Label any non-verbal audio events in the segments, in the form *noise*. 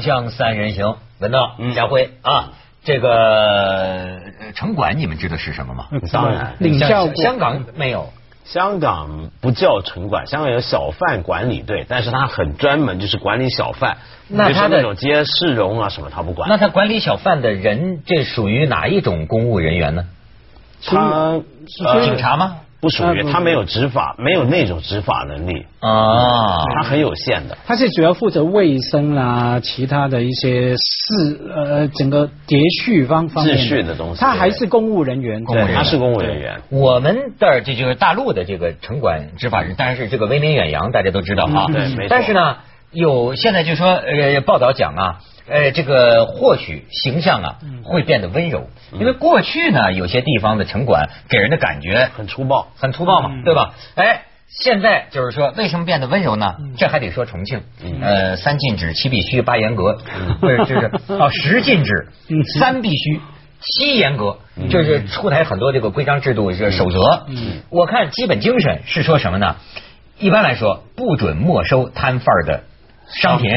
锵锵三人行，文道、家辉啊，这个呃城管你们知道是什么吗？当然，领教过香港没有。香港不叫城管，香港有小贩管理队，但是他很专门，就是管理小贩。那他的那种街市容啊什么，他不管。那他管理小贩的人，这属于哪一种公务人员呢？他呃警察吗？不属于，他没有执法，没有那种执法能力，啊，他很有限的。他是主要负责卫生啦，其他的一些事呃整个秩序方方面。秩序的东西。他还是公务人员，公务员。他是公务人员。我们这儿这就是大陆的这个城管执法人，当然是这个威名远扬，大家都知道啊。嗯对没错。但是呢，有现在就说呃报道讲啊，呃这个或许形象啊会变得温柔，因为过去呢有些地方的城管给人的感觉很粗暴，很粗暴嘛，嗯。对吧？哎。现在就是说，为什么变得温柔呢？这还得说重庆，呃，三禁止，七必须，八严格，*laughs* 就是哦，十禁止，三必须，七严格，就是出台很多这个规章制度、这守则。我看基本精神是说什么呢？一般来说，不准没收摊贩儿的商品，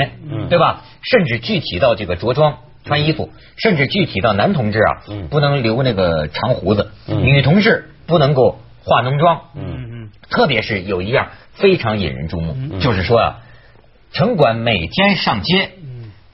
对吧？甚至具体到这个着装。穿衣服，甚至具体到男同志啊，不能留那个长胡子，女同志不能够化浓妆，嗯嗯特别是有一样非常引人注目，就是说啊，城管每天上街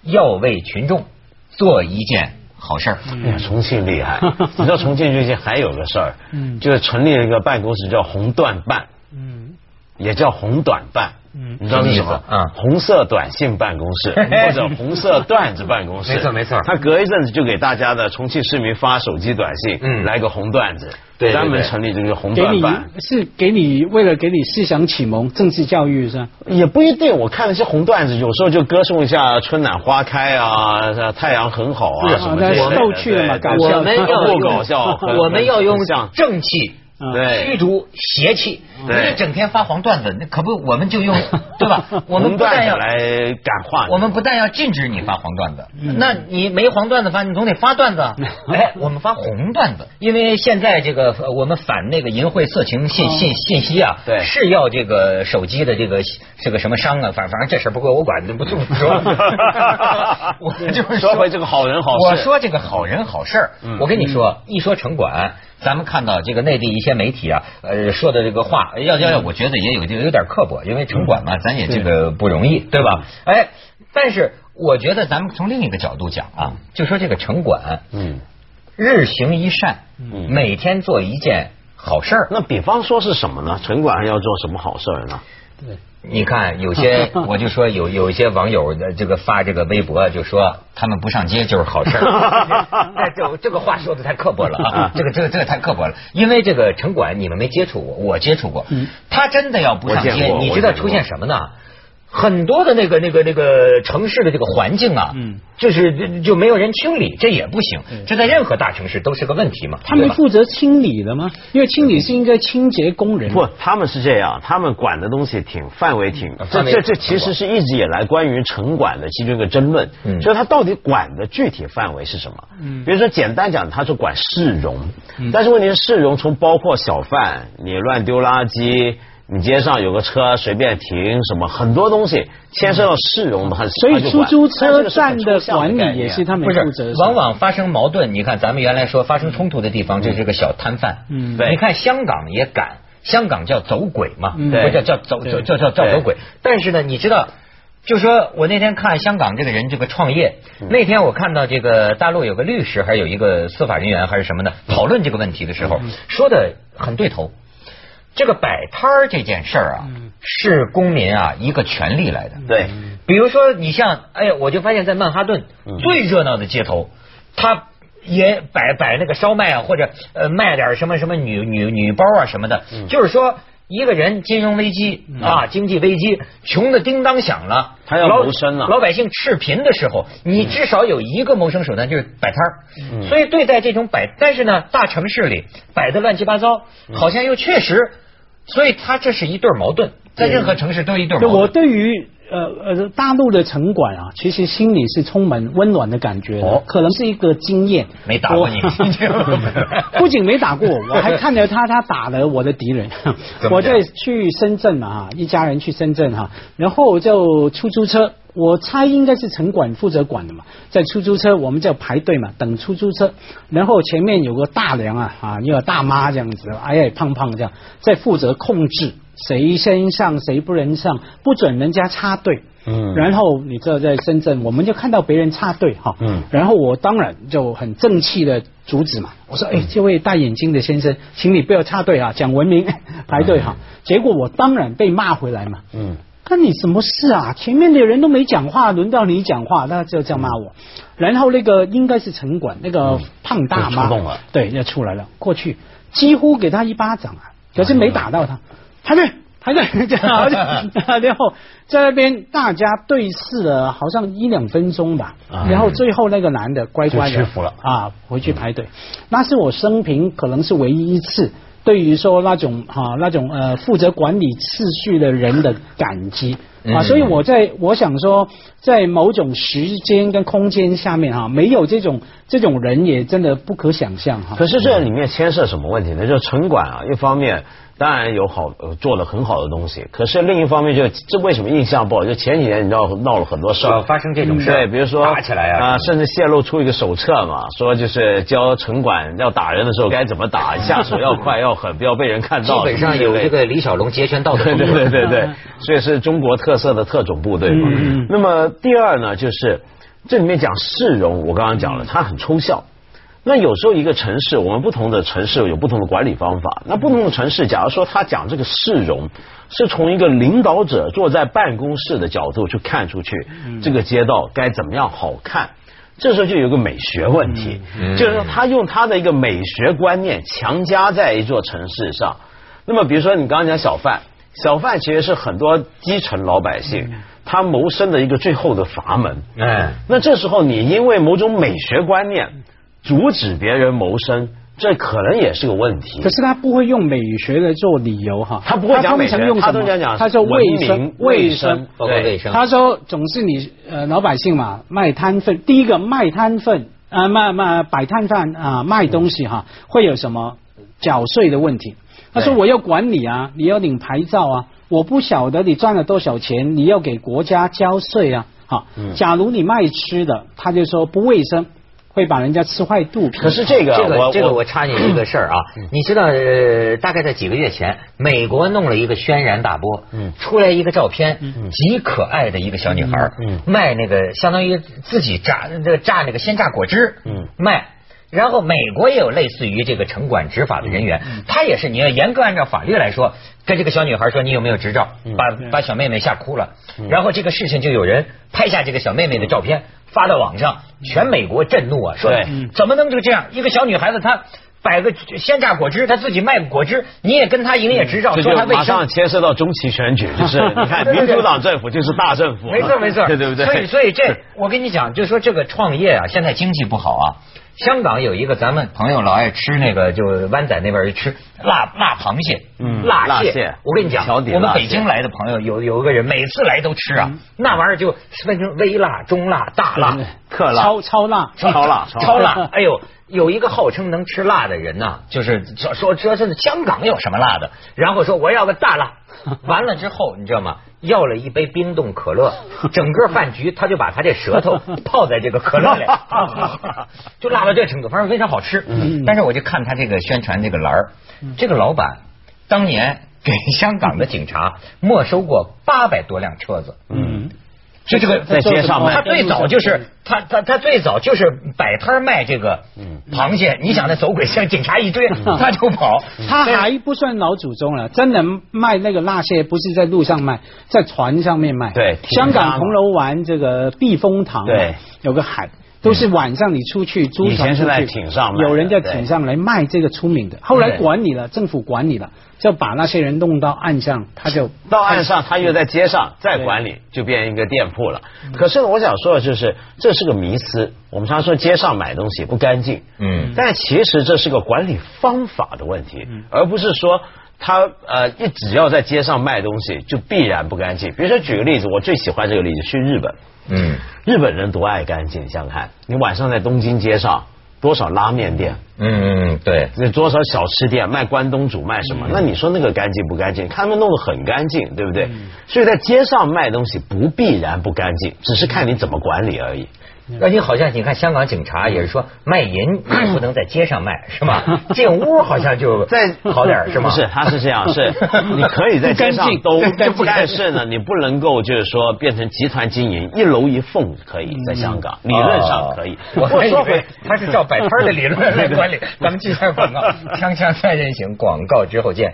要为群众做一件好事儿。哎呀，重庆厉害！*laughs* 你知道重庆最近还有个事儿，嗯就是成立了一个办公室叫红缎办，嗯也叫红短办。嗯你知道是什么？嗯红色短信办公室 *laughs* 或者红色段子办公室。没错没错他隔一阵子就给大家的重庆市民发手机短信，嗯来个红段子，对对专门成立这个红给你缎办。是给你为了给你思想启蒙、政治教育是吧？也不一定，我看那些红段子，有时候就歌颂一下春暖花开啊，太阳很好啊，什么的逗趣的嘛搞笑我们要不用搞笑，*laughs* 我们要用正气。对。驱逐邪气，对。你整天发黄段子，那可不，我们就用 *laughs* 对吧？我们不但要来感化我们不但要禁止你发黄段子，嗯。那你没黄段子发，你总得发段子啊。*laughs* 哎，我们发红段子，因为现在这个呃我们反那个淫秽色情信信信息啊，哦对。是要这个手机的这个这个什么商啊，反反正这事儿不归我管，不这么说。*laughs* 我就是说回这个好人好事。我说这个好人好事我跟你说，一说城管。咱们看到这个内地一些媒体啊，呃说的这个话，要要要，我觉得也有有点刻薄，因为城管嘛，咱也这个不容易，对吧？哎，但是我觉得咱们从另一个角度讲啊，就说这个城管，嗯，日行一善，嗯每天做一件好事儿。那比方说是什么呢？城管要做什么好事儿呢？对，你看有些，我就说有有一些网友的这个发这个微博，就说他们不上街就是好事儿。*laughs* 哎，这这个话说的太刻薄了啊！这个这个这个太刻薄了，因为这个城管你们没接触过，我接触过。他真的要不上街，你知道出现什么呢？很多的那个那个那个城市的这个环境啊，嗯就是就就没有人清理，这也不行。这在任何大城市都是个问题嘛。他们负责清理的吗？因为清理是应该清洁工人。不，他们是这样，他们管的东西挺范围挺，这这这其实是一直以来关于城管的其中一个争论，嗯就是他到底管的具体范围是什么？嗯比如说简单讲，他是管市容，但是问题是市容从包括小贩，你乱丢垃圾。你街上有个车随便停，什么很多东西牵涉到市容的，很所以出租车站的管理也也是他们不负责是，。往往发生矛盾。你看，咱们原来说发生冲突的地方，这是个小摊贩。嗯对你看香港也敢，香港叫走鬼嘛，嗯不叫对叫走叫叫叫叫走鬼。但是呢，你知道。就说我那天看香港这个人这个创业，那天我看到这个大陆有个律师，还有一个司法人员还是什么的讨论这个问题的时候，说的很对头。这个摆摊儿这件事儿啊，是公民啊一个权利来的。对，比如说，你像，哎呀，我就发现，在曼哈顿嗯。最热闹的街头，他也摆摆那个烧麦啊，或者呃卖点什么什么女女女包啊什么的，嗯。就是说。一个人金融危机啊，经济危机，穷的叮当响了，他要谋生了老百姓赤贫的时候，你至少有一个谋生手段就是摆摊儿。嗯。所以对待这种摆，但是呢，大城市里摆的乱七八糟，嗯。好像又确实，所以他这是一对矛盾，在任何城市都有一对矛盾。我对于呃呃大陆的城管啊，其实心里是充满温暖的感觉的，哦。可能是一个经验。没打过你。*laughs* 不仅没打过，我还看着他，他打了我的敌人。我在去深圳嘛哈，一家人去深圳哈，然后就出租车我猜应该是城管负责管的嘛，在出租车我们叫排队嘛，等出租车，然后前面有个大娘啊啊，一个大妈这样子，矮矮胖胖这样，在负责控制谁先上谁不能上，不准人家插队。嗯，然后你知道在深圳，我们就看到别人插队哈，嗯，然后我当然就很正气的阻止嘛，我说哎，这位戴眼镜的先生，请你不要插队啊，讲文明 *laughs* 排队哈，结果我当然被骂回来嘛，嗯。关你什么事啊？前面的人都没讲话，轮到你讲话，那就这样骂我。然后那个应该是城管，那个胖大妈，对，要出来了，过去几乎给他一巴掌啊，可是没打到他，排队排队，然后在那边大家对视了，好像一两分钟吧，然后最后那个男的乖乖的屈服了啊，回去排队。那是我生平可能是唯一一次。对于说那种哈那种呃负责管理秩序的人的感激啊，所以我在我想说，在某种时间跟空间下面哈，没有这种这种人也真的不可想象哈。可是这里面牵涉什么问题呢？就是城管啊，一方面。当然有好做了很好的东西，可是另一方面就这为什么印象不好？就前几年你知道闹了很多事儿，发生这种事对，比如说打起来啊，甚至泄露出一个手册嘛，说就是教城管要打人的时候该怎么打，下手要快要狠，不要被人看到。基本上有这个李小龙截拳道的对对对对对，所以是中国特色的特种部队嘛。那么第二呢，就是这里面讲市容，我刚刚讲了，它很抽象。那有时候一个城市，我们不同的城市有不同的管理方法。那不同的城市，假如说他讲这个市容，是从一个领导者坐在办公室的角度去看出去，这个街道该怎么样好看？这时候就有个美学问题，就是说他用他的一个美学观念强加在一座城市上。那么比如说你刚刚讲小贩，小贩其实是很多基层老百姓他谋生的一个最后的阀门。哎，那这时候你因为某种美学观念。阻止别人谋生，这可能也是个问题。可是他不会用美学来做理由哈，他不会讲美学，他都讲讲他说卫生卫生，卫生。他说总是你呃老百姓嘛卖摊贩，第一个卖摊贩啊卖卖摆摊贩啊卖东西哈会有什么缴税的问题？他说我要管理啊，你要领牌照啊，我不晓得你赚了多少钱，你要给国家交税啊。好，假如你卖吃的，他就说不卫生。会把人家吃坏肚皮。可是这个，这个，这个，我插你一个事儿啊，你知道，大概在几个月前，美国弄了一个轩然大波，嗯，出来一个照片，极可爱的一个小女孩，嗯，卖那个相当于自己榨这榨那个鲜榨果汁，嗯，卖。然后美国也有类似于这个城管执法的人员，他也是你要严格按照法律来说，跟这个小女孩说你有没有执照，把把小妹妹吓哭了，然后这个事情就有人拍下这个小妹妹的照片。发到网上，全美国震怒啊！说怎么能就这样？一个小女孩子，她摆个鲜榨果汁，她自己卖果汁，你也跟她营业执照，说她马上牵涉到中期选举，就是 *laughs* 你看民主党政府就是大政府，没错没错，*laughs* 对对不对？所以所以这我跟你讲，就说这个创业啊，现在经济不好啊。香港有一个咱们朋友老爱吃那个，就湾仔那边吃辣辣螃蟹，嗯，辣蟹。我跟你讲，我们北京来的朋友有有一个人每次来都吃啊，那玩意儿就分成微辣、中辣、大辣、特辣、超超辣、*laughs* 超辣、超辣。哎呦，有一个号称能吃辣的人呐，就是说说说是香港有什么辣的，然后说我要个大辣。*laughs* 完了之后，你知道吗？要了一杯冰冻可乐，*laughs* 整个饭局他就把他这舌头泡在这个可乐里，*laughs* 就辣到这程度，反正非常好吃。但是我就看他这个宣传这个栏儿，这个老板当年给香港的警察没收过八百多辆车子。嗯。就这个在街上卖，他最早就是他他他最早就是摆摊卖这个螃蟹。你想那走鬼像警察一追，他就跑。他还不算老祖宗了，真的卖那个辣蟹不是在路上卖，在船上面卖。对，香港铜锣湾这个避风塘，对，有个海，都是晚上你出去租船出去，艇上有人在艇上来卖这个出名的。后来管理了，政府管理了。就把那些人弄到岸上，他就到岸上，他又在街上再管理，就变一个店铺了。可是我想说的就是，这是个迷思。我们常说街上买东西不干净，嗯，但其实这是个管理方法的问题，而不是说他呃一只要在街上卖东西就必然不干净。比如说举个例子，我最喜欢这个例子，去日本，嗯，日本人多爱干净，你想想看，你晚上在东京街上。多少拉面店，嗯嗯对，那多少小吃店卖关东煮卖什么？那你说那个干净不干净？他们弄得很干净，对不对？所以在街上卖东西不必然不干净，只是看你怎么管理而已。那你好像你看香港警察也是说卖淫 *clears throat* 也不能在街上卖是吧？*laughs* 进屋好像就再好点是吗？不 *laughs* 是，他是这样，是 *laughs* 你可以在街上都，但是呢，你不能够就是说变成集团经营，一楼一凤可以在香港，理论上可以。我还以为他是照摆摊的理论来管理。咱们继续广告，锵锵三人行，广告之后见。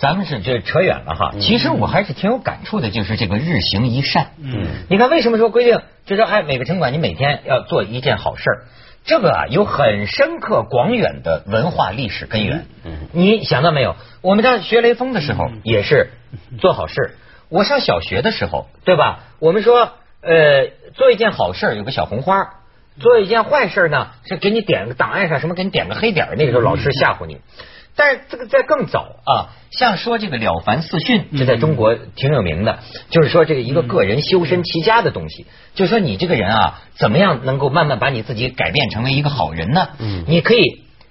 咱们是这扯远了哈，其实我还是挺有感触的，就是这个日行一善。嗯，你看为什么说规定，就说哎，每个城管你每天要做一件好事儿，这个啊有很深刻广远的文化历史根源。嗯，你想到没有？我们在学雷锋的时候也是做好事。我上小学的时候，对吧？我们说呃，做一件好事有个小红花，做一件坏事呢是给你点个档案上什么给你点个黑点那个时候老师吓唬你。但是这个在更早啊，像说这个《了凡四训》，这在中国挺有名的，就是说这个一个个人修身齐家的东西，就是说你这个人啊，怎么样能够慢慢把你自己改变成为一个好人呢？嗯，你可以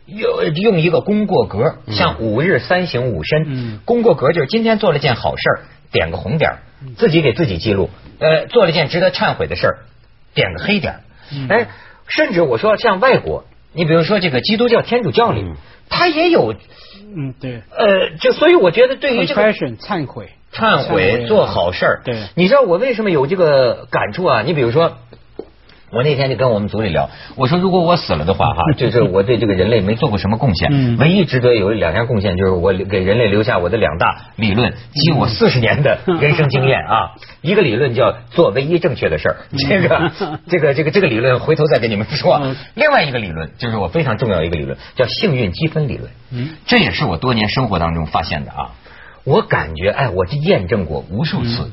用用一个功过格，像五日三省吾身。嗯，功过格就是今天做了件好事点个红点自己给自己记录；呃，做了件值得忏悔的事儿，点个黑点哎，甚至我说像外国，你比如说这个基督教天主教里。他也有，嗯，对，呃，就所以我觉得对于这个忏悔、忏悔做好事儿，对，你知道我为什么有这个感触啊？你比如说。我那天就跟我们组里聊，我说如果我死了的话，哈，*laughs* 就是我对这个人类没做过什么贡献，唯一值得有两项贡献就是我给人类留下我的两大理论，及我四十年的人生经验啊。一个理论叫做唯一正确的事儿，这个 *laughs* 这个这个这个理论回头再跟你们说。另外一个理论就是我非常重要一个理论，叫幸运积分理论。嗯，这也是我多年生活当中发现的啊。我感觉哎，我这验证过无数次。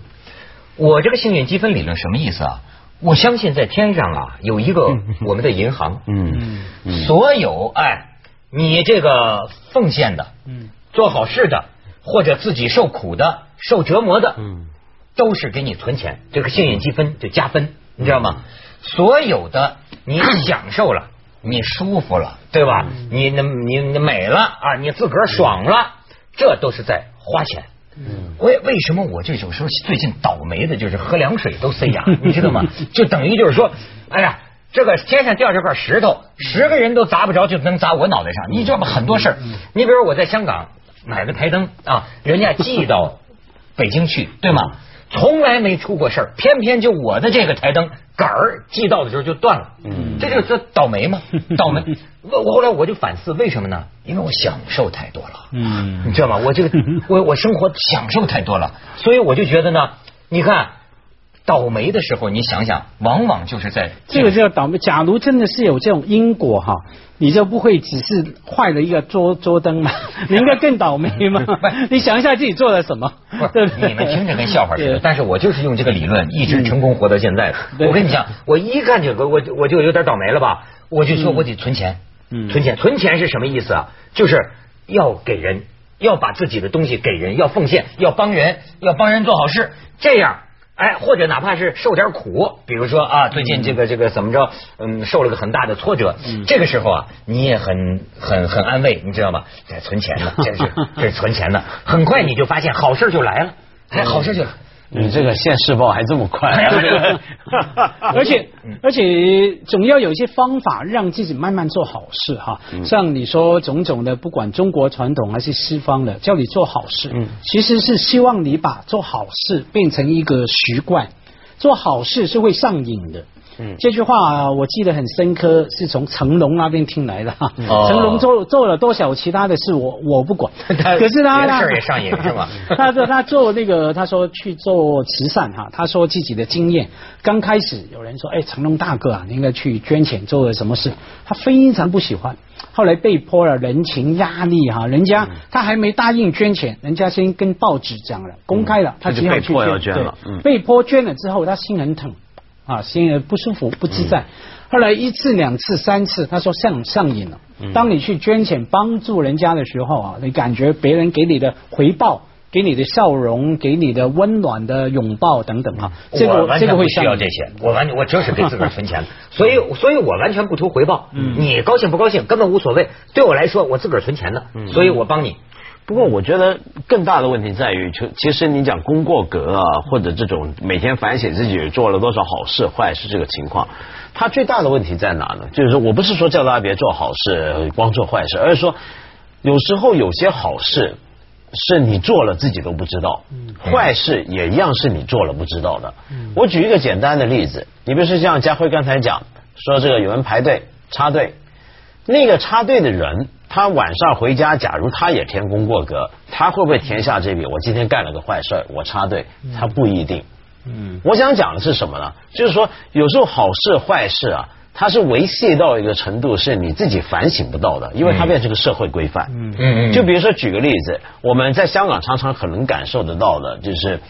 我这个幸运积分理论什么意思啊？我相信在天上啊有一个我们的银行，嗯，所有哎你这个奉献的，嗯，做好事的或者自己受苦的、受折磨的，嗯，都是给你存钱，这个幸运积分就加分，你知道吗？所有的你享受了，你舒服了，对吧？你那你你美了啊，你自个儿爽了，这都是在花钱。嗯，为为什么我这种时候最近倒霉的就是喝凉水都塞牙，*laughs* 你知道吗？就等于就是说，哎呀，这个天上掉这块石头，十个人都砸不着，就能砸我脑袋上。你知道吗？很多事儿，你比如我在香港买个台灯啊，人家寄到北京去，对吗？从来没出过事儿，偏偏就我的这个台灯杆儿寄到的时候就断了，嗯，这就是倒霉嘛？*laughs* 倒霉。我后来我就反思，为什么呢？因为我享受太多了，嗯，你知道吗？我这个我我生活享受太多了，所以我就觉得呢，你看。倒霉的时候，你想想，往往就是在这个叫倒霉。假如真的是有这种因果哈，你就不会只是坏了一个桌桌灯嘛？你应该更倒霉嘛？*laughs* 你想一下自己做了什么？对你们听着跟笑话似的，但是我就是用这个理论一直成功活到现在的。我跟你讲，我一看这个，我我就有点倒霉了吧？我就说我得存钱，存钱，存钱是什么意思啊？就是要给人，要把自己的东西给人，要奉献，要帮人，要帮人做好事，这样。哎，或者哪怕是受点苦，比如说啊，最近这个这个怎么着，嗯，受了个很大的挫折，这个时候啊，你也很很很安慰，你知道吗？在存钱呢，这是 *laughs* 这是存钱呢，很快你就发现好事就来了，哎，好事就。你这个现世报还这么快，啊 *laughs* 而且而且总要有一些方法让自己慢慢做好事哈。像你说种种的，不管中国传统还是西方的，叫你做好事，其实是希望你把做好事变成一个习惯。做好事是会上瘾的。嗯，这句话我记得很深刻，是从成龙那边听来的。成龙做做了多少其他的事，我我不管。*laughs* 可是他事儿也上瘾 *laughs* 是吧？他说他做那个，他说去做慈善哈。他说自己的经验，刚开始有人说，哎，成龙大哥啊，你应该去捐钱做了什么事？他非常不喜欢。后来被迫了人情压力哈，人家他还没答应捐钱，人家先跟报纸讲了，公开了，他只好去捐了。被迫捐了之后，他心很疼。啊，心里不舒服、不自在。后来一次、两次、三次，他说上上瘾了。当你去捐钱帮助人家的时候啊，你感觉别人给你的回报。给你的笑容，给你的温暖的拥抱等等哈，这个这个不需要这些，我完我就是给自个儿存钱，*laughs* 所以所以我完全不图回报，嗯你高兴不高兴根本无所谓，对我来说我自个儿存钱的，所以我帮你。不过我觉得更大的问题在于，就其实你讲功过格啊，或者这种每天反省自己做了多少好事坏事这个情况，它最大的问题在哪呢？就是说我不是说叫大家别做好事，光做坏事，而是说有时候有些好事。是你做了自己都不知道，坏事也一样是你做了不知道的。我举一个简单的例子，你比如说像家辉刚才讲说这个有人排队插队，那个插队的人他晚上回家，假如他也填功过格，他会不会填下这笔？我今天干了个坏事，我插队，他不一定。嗯，我想讲的是什么呢？就是说有时候好事坏事啊。它是维系到一个程度，是你自己反省不到的，因为它变成个社会规范。嗯嗯。就比如说举个例子，我们在香港常常很能感受得到的，就是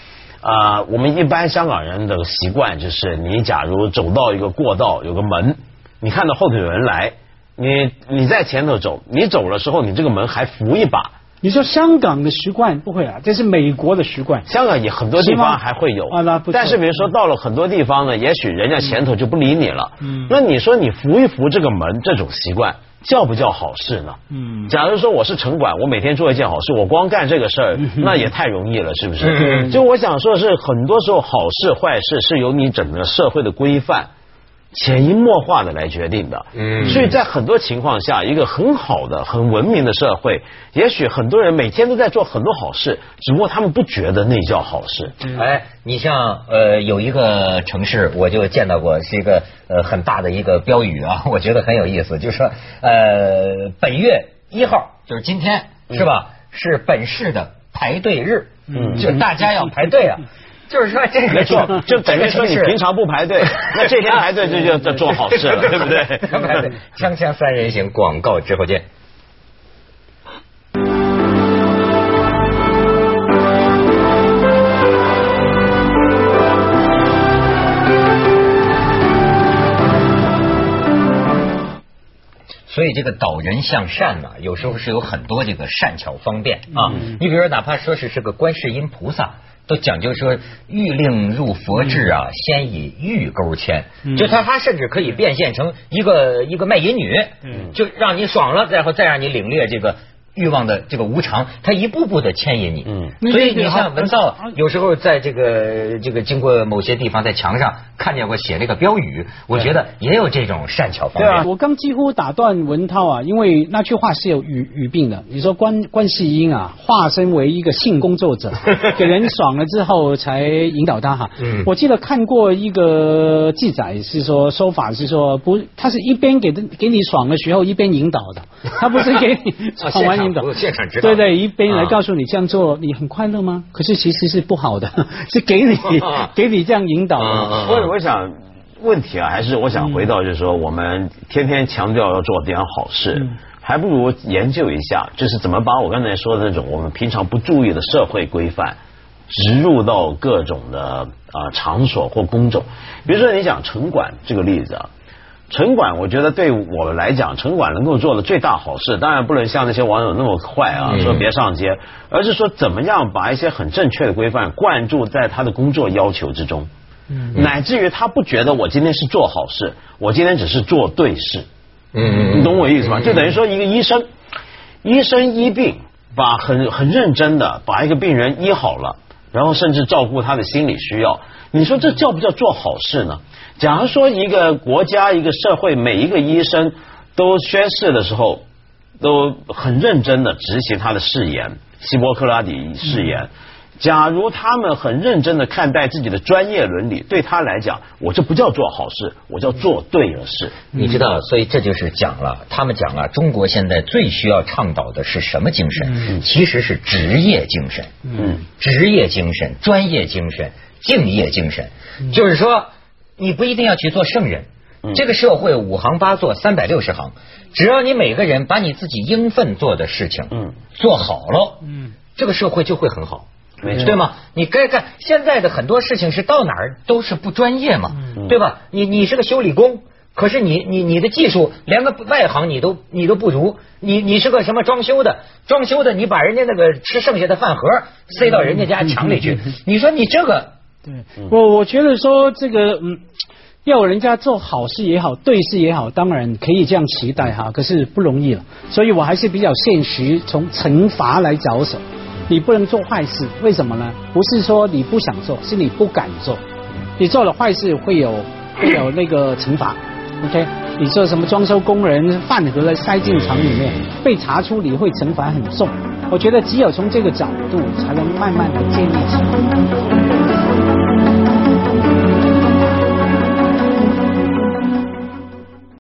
啊，我们一般香港人的习惯就是，你假如走到一个过道，有个门，你看到后头有人来，你你在前头走，你走的时候，你这个门还扶一把。你说香港的习惯不会啊，这是美国的习惯。香港也很多地方还会有，但是比如说到了很多地方呢，也许人家前头就不理你了。嗯，那你说你扶一扶这个门，这种习惯叫不叫好事呢？嗯，假如说我是城管，我每天做一件好事，我光干这个事儿，那也太容易了，是不是？就我想说的是，很多时候好事坏事是由你整个社会的规范。潜移默化的来决定的，嗯，所以在很多情况下，一个很好的、很文明的社会，也许很多人每天都在做很多好事，只不过他们不觉得那叫好事。哎，你像呃，有一个城市，我就见到过，是一个呃很大的一个标语啊，我觉得很有意思，就是说呃，本月一号就是今天是吧？是本市的排队日，嗯，就大家要排队啊。*laughs* 就是说，这个做就等于说你平常不排队，那这天排队这就做好事了，对不对？排队，锵锵三人行，广告之后见。所以这个导人向善呢，有时候是有很多这个善巧方便啊。你比如说，哪怕说是是个观世音菩萨。都讲究说欲令入佛智啊，先以玉钩牵，就他他甚至可以变现成一个一个卖淫女，就让你爽了，然后再让你领略这个。欲望的这个无常，它一步步的牵引你。嗯，所以你像文道，有时候在这个这个经过某些地方，在墙上看见过写那个标语，我觉得也有这种善巧方便。对啊，我刚几乎打断文涛啊，因为那句话是有语语病的。你说关关系英啊，化身为一个性工作者，*laughs* 给人爽了之后才引导他哈。嗯，我记得看过一个记载是说说法是说不，他是一边给给你爽的时候一边引导的，他不是给你爽完。现场指导，对对，一边来告诉你这样做你很快乐吗？可是其实是不好的，*laughs* 是给你给你这样引导。所以我想问题啊，还是我想回到就是说，我们天天强调要做点好事，还不如研究一下，就是怎么把我刚才说的那种我们平常不注意的社会规范植入到各种的啊场所或工种。比如说你讲城管这个例子啊。城管，我觉得对我们来讲，城管能够做的最大好事，当然不能像那些网友那么坏啊，说别上街，而是说怎么样把一些很正确的规范灌注在他的工作要求之中，乃至于他不觉得我今天是做好事，我今天只是做对事。嗯，你懂我意思吗？就等于说一个医生，医生医病，把很很认真的把一个病人医好了，然后甚至照顾他的心理需要，你说这叫不叫做好事呢？假如说一个国家、一个社会，每一个医生都宣誓的时候，都很认真的执行他的誓言，希波克拉底誓言。假如他们很认真的看待自己的专业伦理，对他来讲，我这不叫做好事，我叫做对了事。你知道，所以这就是讲了，他们讲了，中国现在最需要倡导的是什么精神？其实是职业精神。嗯，职业精神、专业精神、敬业精神，就是说。你不一定要去做圣人，这个社会五行八作三百六十行，只要你每个人把你自己应分做的事情嗯。做好了，嗯。这个社会就会很好，对吗？你该干现在的很多事情是到哪儿都是不专业嘛，对吧？你你是个修理工。可是你你你的技术连个外行你都你都不如，你你是个什么装修的？装修的你把人家那个吃剩下的饭盒塞到人家家墙里去，你说你这个？对，我我觉得说这个嗯，要人家做好事也好，对事也好，当然可以这样期待哈，可是不容易了，所以我还是比较现实，从惩罚来着手。你不能做坏事，为什么呢？不是说你不想做，是你不敢做。你做了坏事会有会有那个惩罚。OK，你做什么装修工人饭盒塞进厂里面，被查出你会惩罚很重。我觉得只有从这个角度，才能慢慢的建立起来。